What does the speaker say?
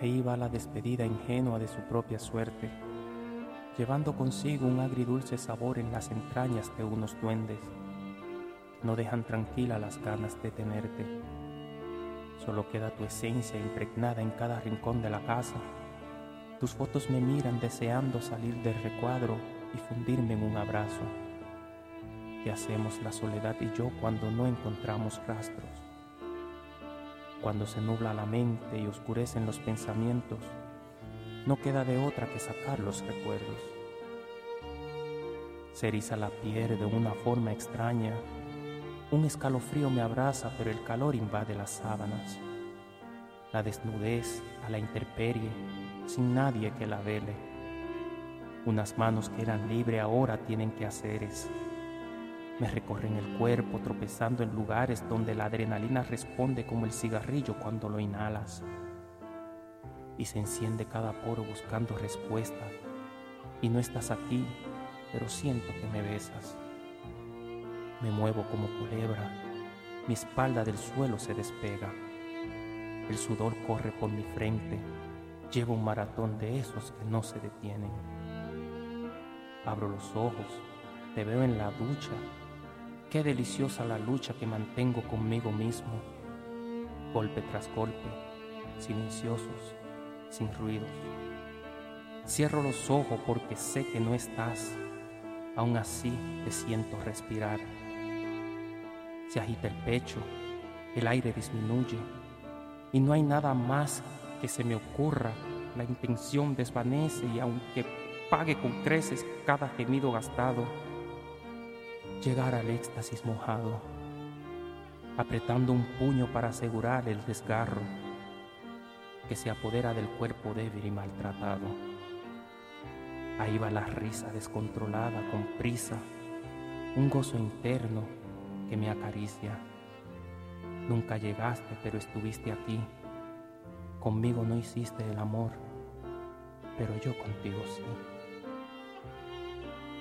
Ahí va la despedida ingenua de su propia suerte, llevando consigo un agridulce sabor en las entrañas de unos duendes no dejan tranquila las ganas de tenerte. Solo queda tu esencia impregnada en cada rincón de la casa. Tus fotos me miran deseando salir del recuadro y fundirme en un abrazo. ¿Qué hacemos la soledad y yo cuando no encontramos rastros? Cuando se nubla la mente y oscurecen los pensamientos, no queda de otra que sacar los recuerdos. Se eriza la piel de una forma extraña, un escalofrío me abraza pero el calor invade las sábanas. La desnudez a la intemperie, sin nadie que la vele. Unas manos que eran libres ahora tienen que haceres me recorren el cuerpo tropezando en lugares donde la adrenalina responde como el cigarrillo cuando lo inhalas. Y se enciende cada poro buscando respuesta. Y no estás aquí, pero siento que me besas. Me muevo como culebra. Mi espalda del suelo se despega. El sudor corre por mi frente. Llevo un maratón de esos que no se detienen. Abro los ojos. Te veo en la ducha Qué deliciosa la lucha que mantengo conmigo mismo, golpe tras golpe, silenciosos, sin ruidos. Cierro los ojos porque sé que no estás, aún así te siento respirar. Se agita el pecho, el aire disminuye y no hay nada más que se me ocurra. La intención desvanece y aunque pague con creces cada gemido gastado, llegar al éxtasis mojado, apretando un puño para asegurar el desgarro que se apodera del cuerpo débil y maltratado. Ahí va la risa descontrolada con prisa, un gozo interno que me acaricia. Nunca llegaste, pero estuviste aquí. Conmigo no hiciste el amor, pero yo contigo sí.